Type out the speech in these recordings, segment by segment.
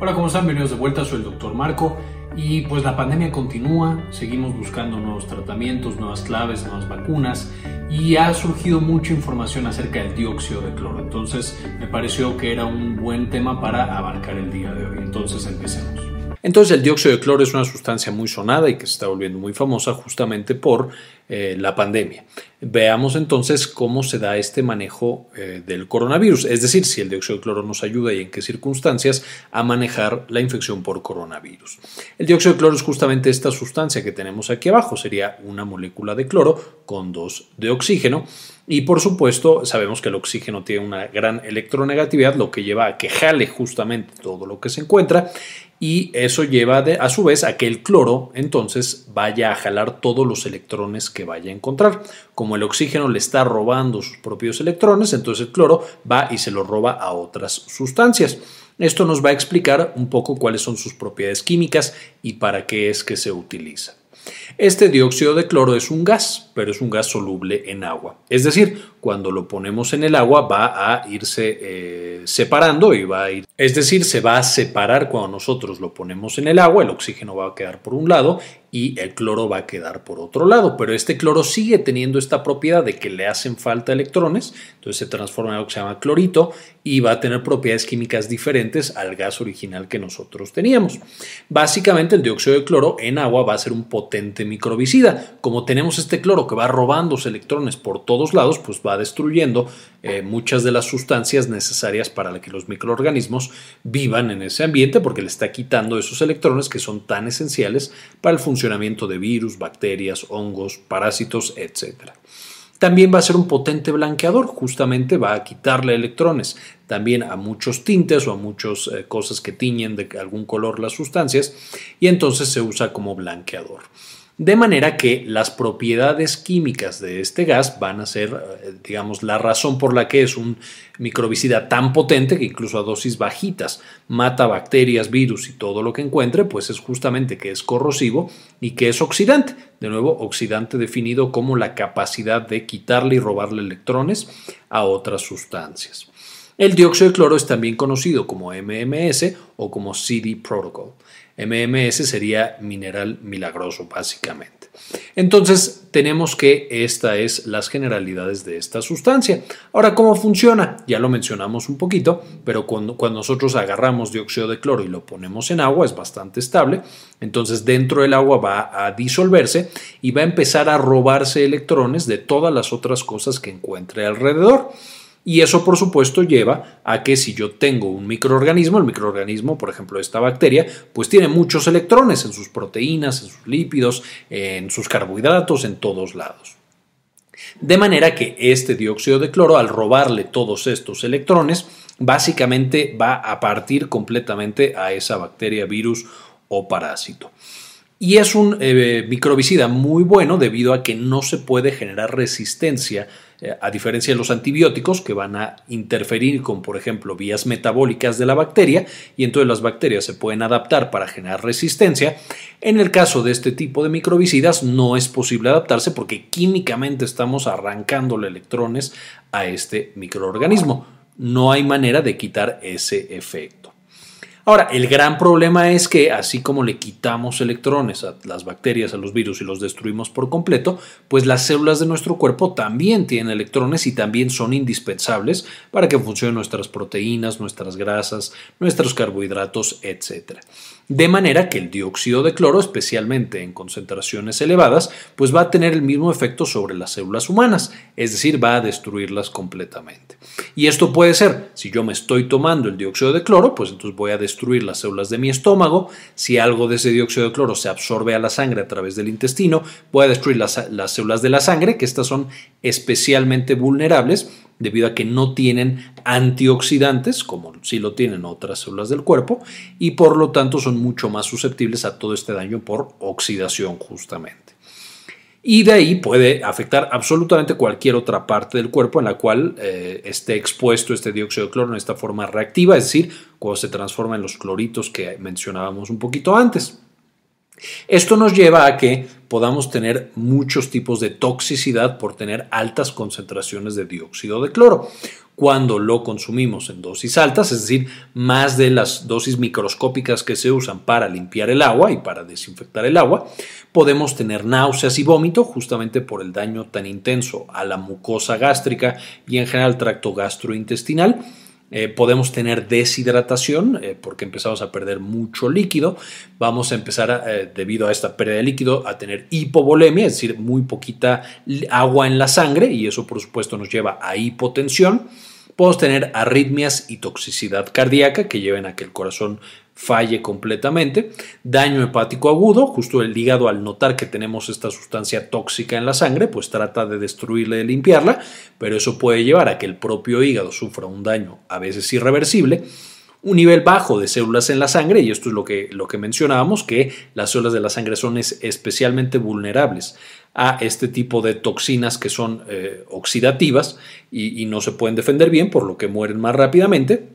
Hola, ¿cómo están? Bienvenidos de vuelta, soy el doctor Marco y pues la pandemia continúa, seguimos buscando nuevos tratamientos, nuevas claves, nuevas vacunas y ha surgido mucha información acerca del dióxido de cloro, entonces me pareció que era un buen tema para abarcar el día de hoy, entonces empecemos. Entonces el dióxido de cloro es una sustancia muy sonada y que se está volviendo muy famosa justamente por eh, la pandemia. Veamos entonces cómo se da este manejo eh, del coronavirus, es decir, si el dióxido de cloro nos ayuda y en qué circunstancias a manejar la infección por coronavirus. El dióxido de cloro es justamente esta sustancia que tenemos aquí abajo, sería una molécula de cloro con dos de oxígeno y por supuesto sabemos que el oxígeno tiene una gran electronegatividad, lo que lleva a que jale justamente todo lo que se encuentra y eso lleva a su vez a que el cloro entonces vaya a jalar todos los electrones que vaya a encontrar. Como el oxígeno le está robando sus propios electrones, entonces el cloro va y se los roba a otras sustancias. Esto nos va a explicar un poco cuáles son sus propiedades químicas y para qué es que se utiliza. Este dióxido de cloro es un gas, pero es un gas soluble en agua. Es decir, cuando lo ponemos en el agua va a irse eh, separando y va a ir. Es decir, se va a separar cuando nosotros lo ponemos en el agua, el oxígeno va a quedar por un lado y el cloro va a quedar por otro lado. Pero este cloro sigue teniendo esta propiedad de que le hacen falta electrones, entonces se transforma en algo que se llama clorito y va a tener propiedades químicas diferentes al gas original que nosotros teníamos. Básicamente el dióxido de cloro en agua va a ser un potente microbicida. Como tenemos este cloro que va robándose electrones por todos lados, pues va destruyendo eh, muchas de las sustancias necesarias para que los microorganismos vivan en ese ambiente porque le está quitando esos electrones que son tan esenciales para el funcionamiento de virus, bacterias, hongos, parásitos, etc. También va a ser un potente blanqueador, justamente va a quitarle electrones también a muchos tintes o a muchas eh, cosas que tiñen de algún color las sustancias y entonces se usa como blanqueador. De manera que las propiedades químicas de este gas van a ser, eh, digamos, la razón por la que es un microbicida tan potente que incluso a dosis bajitas mata bacterias, virus y todo lo que encuentre, pues es justamente que es corrosivo y que es oxidante. De nuevo, oxidante definido como la capacidad de quitarle y robarle electrones a otras sustancias. El dióxido de cloro es también conocido como MMS o como CD Protocol. MMS sería mineral milagroso, básicamente. Entonces, tenemos que esta es las generalidades de esta sustancia. Ahora, ¿cómo funciona? Ya lo mencionamos un poquito, pero cuando, cuando nosotros agarramos dióxido de cloro y lo ponemos en agua, es bastante estable. Entonces, dentro del agua va a disolverse y va a empezar a robarse electrones de todas las otras cosas que encuentre alrededor. Y eso, por supuesto, lleva a que si yo tengo un microorganismo, el microorganismo, por ejemplo, esta bacteria, pues tiene muchos electrones en sus proteínas, en sus lípidos, en sus carbohidratos, en todos lados. De manera que este dióxido de cloro, al robarle todos estos electrones, básicamente va a partir completamente a esa bacteria, virus o parásito. Y es un eh, microbicida muy bueno debido a que no se puede generar resistencia eh, a diferencia de los antibióticos que van a interferir con, por ejemplo, vías metabólicas de la bacteria y entonces las bacterias se pueden adaptar para generar resistencia. En el caso de este tipo de microbicidas no es posible adaptarse porque químicamente estamos arrancándole electrones a este microorganismo. No hay manera de quitar ese efecto. Ahora, el gran problema es que así como le quitamos electrones a las bacterias, a los virus y los destruimos por completo, pues las células de nuestro cuerpo también tienen electrones y también son indispensables para que funcionen nuestras proteínas, nuestras grasas, nuestros carbohidratos, etc. De manera que el dióxido de cloro, especialmente en concentraciones elevadas, pues va a tener el mismo efecto sobre las células humanas, es decir, va a destruirlas completamente. Y esto puede ser, si yo me estoy tomando el dióxido de cloro, pues entonces voy a destruir las células de mi estómago. Si algo de ese dióxido de cloro se absorbe a la sangre a través del intestino, voy a destruir las, las células de la sangre, que estas son especialmente vulnerables debido a que no tienen antioxidantes, como si lo tienen otras células del cuerpo, y por lo tanto son mucho más susceptibles a todo este daño por oxidación justamente y de ahí puede afectar absolutamente cualquier otra parte del cuerpo en la cual eh, esté expuesto este dióxido de cloro en esta forma reactiva, es decir, cuando se transforma en los cloritos que mencionábamos un poquito antes. Esto nos lleva a que podamos tener muchos tipos de toxicidad por tener altas concentraciones de dióxido de cloro. Cuando lo consumimos en dosis altas, es decir, más de las dosis microscópicas que se usan para limpiar el agua y para desinfectar el agua, podemos tener náuseas y vómito justamente por el daño tan intenso a la mucosa gástrica y en general al tracto gastrointestinal eh, podemos tener deshidratación eh, porque empezamos a perder mucho líquido. Vamos a empezar, eh, debido a esta pérdida de líquido, a tener hipovolemia, es decir, muy poquita agua en la sangre y eso por supuesto nos lleva a hipotensión. Podemos tener arritmias y toxicidad cardíaca que lleven a que el corazón falle completamente. Daño hepático agudo, justo el hígado al notar que tenemos esta sustancia tóxica en la sangre, pues trata de destruirla y de limpiarla, pero eso puede llevar a que el propio hígado sufra un daño a veces irreversible. Un nivel bajo de células en la sangre, y esto es lo que, lo que mencionábamos, que las células de la sangre son especialmente vulnerables a este tipo de toxinas que son eh, oxidativas y no se pueden defender bien, por lo que mueren más rápidamente.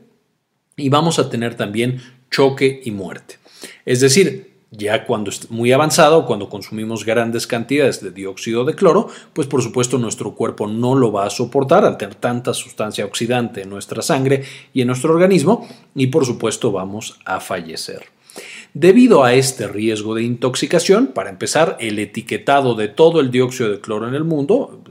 Y vamos a tener también choque y muerte. Es decir, ya cuando es muy avanzado, cuando consumimos grandes cantidades de dióxido de cloro, pues por supuesto nuestro cuerpo no lo va a soportar al tener tanta sustancia oxidante en nuestra sangre y en nuestro organismo y por supuesto vamos a fallecer. Debido a este riesgo de intoxicación, para empezar, el etiquetado de todo el dióxido de cloro en el mundo,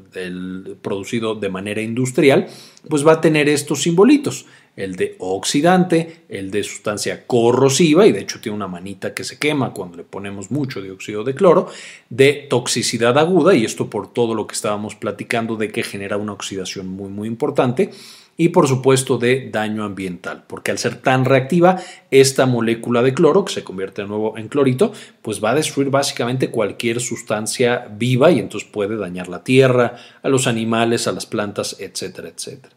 producido de manera industrial, pues va a tener estos simbolitos el de oxidante, el de sustancia corrosiva, y de hecho tiene una manita que se quema cuando le ponemos mucho dióxido de cloro, de toxicidad aguda, y esto por todo lo que estábamos platicando de que genera una oxidación muy muy importante, y por supuesto de daño ambiental, porque al ser tan reactiva, esta molécula de cloro, que se convierte de nuevo en clorito, pues va a destruir básicamente cualquier sustancia viva y entonces puede dañar la tierra, a los animales, a las plantas, etcétera, etcétera.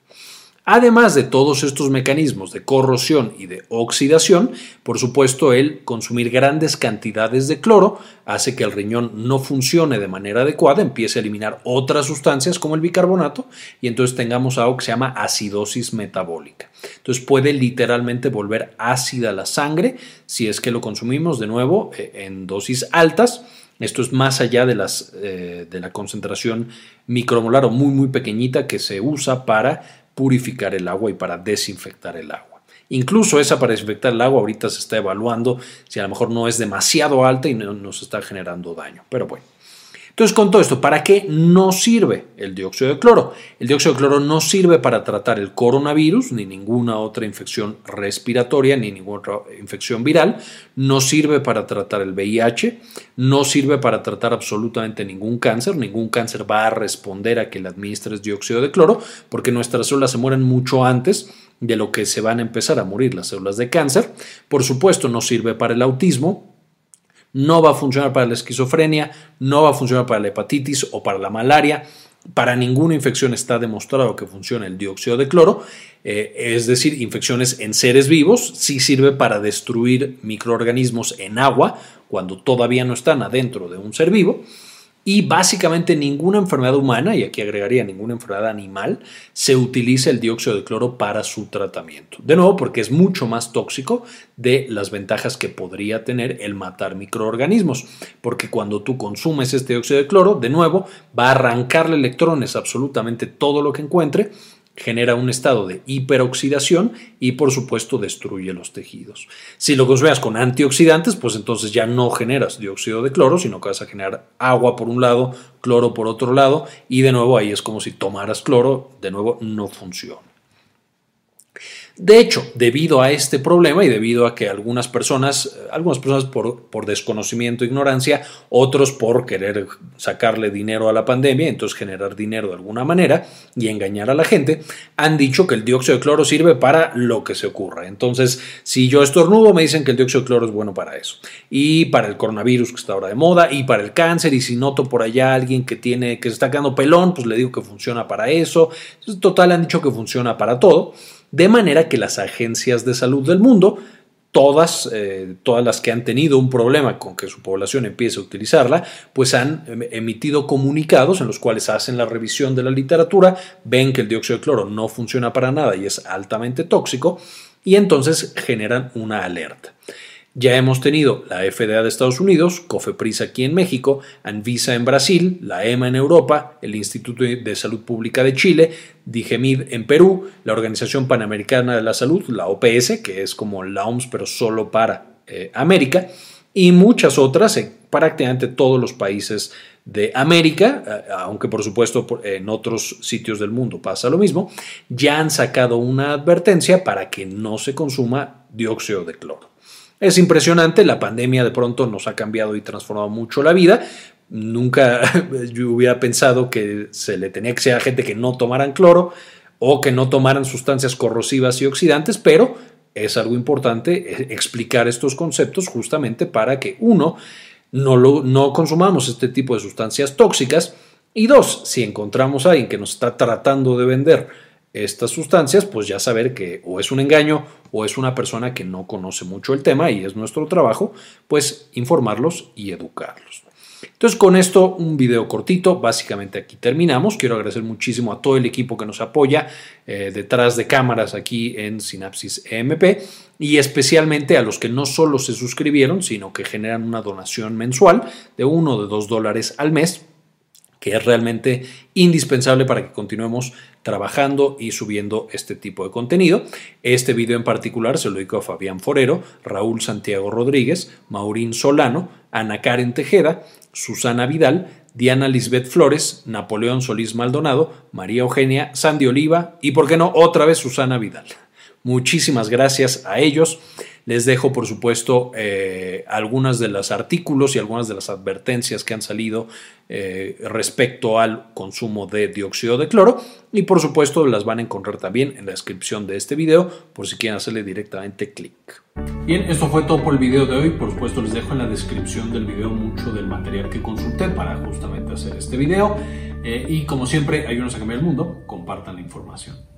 Además de todos estos mecanismos de corrosión y de oxidación, por supuesto el consumir grandes cantidades de cloro hace que el riñón no funcione de manera adecuada, empiece a eliminar otras sustancias como el bicarbonato y entonces tengamos algo que se llama acidosis metabólica. Entonces puede literalmente volver ácida la sangre si es que lo consumimos de nuevo eh, en dosis altas. Esto es más allá de, las, eh, de la concentración micromolar o muy muy pequeñita que se usa para purificar el agua y para desinfectar el agua. Incluso esa para desinfectar el agua ahorita se está evaluando si a lo mejor no es demasiado alta y no nos está generando daño. Pero bueno. Entonces, con todo esto, ¿para qué no sirve el dióxido de cloro? El dióxido de cloro no sirve para tratar el coronavirus, ni ninguna otra infección respiratoria, ni ninguna otra infección viral. No sirve para tratar el VIH. No sirve para tratar absolutamente ningún cáncer. Ningún cáncer va a responder a que le administres dióxido de cloro, porque nuestras células se mueren mucho antes de lo que se van a empezar a morir las células de cáncer. Por supuesto, no sirve para el autismo, no va a funcionar para la esquizofrenia, no va a funcionar para la hepatitis o para la malaria. Para ninguna infección está demostrado que funciona el dióxido de cloro, eh, es decir, infecciones en seres vivos, sí sirve para destruir microorganismos en agua cuando todavía no están adentro de un ser vivo y básicamente ninguna enfermedad humana, y aquí agregaría ninguna enfermedad animal, se utiliza el dióxido de cloro para su tratamiento. De nuevo, porque es mucho más tóxico de las ventajas que podría tener el matar microorganismos, porque cuando tú consumes este dióxido de cloro, de nuevo, va a arrancarle electrones absolutamente todo lo que encuentre genera un estado de hiperoxidación y por supuesto destruye los tejidos. Si lo consumes con antioxidantes, pues entonces ya no generas dióxido de cloro, sino que vas a generar agua por un lado, cloro por otro lado y de nuevo ahí es como si tomaras cloro, de nuevo no funciona. De hecho, debido a este problema y debido a que algunas personas, eh, algunas personas por, por desconocimiento e ignorancia, otros por querer sacarle dinero a la pandemia, entonces generar dinero de alguna manera y engañar a la gente, han dicho que el dióxido de cloro sirve para lo que se ocurra. Entonces, si yo estornudo, me dicen que el dióxido de cloro es bueno para eso. Y para el coronavirus que está ahora de moda, y para el cáncer, y si noto por allá alguien que tiene, que se está quedando pelón, pues le digo que funciona para eso. Total, han dicho que funciona para todo de manera que las agencias de salud del mundo, todas, eh, todas las que han tenido un problema con que su población empiece a utilizarla, pues han em, emitido comunicados en los cuales hacen la revisión de la literatura, ven que el dióxido de cloro no funciona para nada y es altamente tóxico, y entonces generan una alerta. Ya hemos tenido la FDA de Estados Unidos, COFEPRIS aquí en México, Anvisa en Brasil, la EMA en Europa, el Instituto de Salud Pública de Chile, DIGEMID en Perú, la Organización Panamericana de la Salud, la OPS, que es como la OMS pero solo para eh, América, y muchas otras en prácticamente todos los países de América, eh, aunque por supuesto en otros sitios del mundo pasa lo mismo, ya han sacado una advertencia para que no se consuma dióxido de cloro. Es impresionante, la pandemia de pronto nos ha cambiado y transformado mucho la vida. Nunca yo hubiera pensado que se le tenía que ser a gente que no tomaran cloro o que no tomaran sustancias corrosivas y oxidantes, pero es algo importante eh, explicar estos conceptos justamente para que uno no, lo, no consumamos este tipo de sustancias tóxicas. Y dos, si encontramos a alguien que nos está tratando de vender estas sustancias, pues ya saber que o es un engaño o es una persona que no conoce mucho el tema y es nuestro trabajo, pues informarlos y educarlos. Entonces con esto un video cortito, básicamente aquí terminamos. Quiero agradecer muchísimo a todo el equipo que nos apoya eh, detrás de cámaras aquí en Synapsis EMP y especialmente a los que no solo se suscribieron, sino que generan una donación mensual de uno de dos dólares al mes que es realmente indispensable para que continuemos trabajando y subiendo este tipo de contenido. Este video en particular se lo dedico a Fabián Forero, Raúl Santiago Rodríguez, Maurín Solano, Ana Karen Tejeda, Susana Vidal, Diana Lisbeth Flores, Napoleón Solís Maldonado, María Eugenia, Sandy Oliva y, por qué no, otra vez Susana Vidal. Muchísimas gracias a ellos. Les dejo, por supuesto, eh, algunas de los artículos y algunas de las advertencias que han salido eh, respecto al consumo de dióxido de cloro y, por supuesto, las van a encontrar también en la descripción de este video por si quieren hacerle directamente clic. Bien, esto fue todo por el video de hoy. Por supuesto, les dejo en la descripción del video mucho del material que consulté para justamente hacer este video. Eh, y como siempre, ayúdenos a cambiar el mundo. Compartan la información.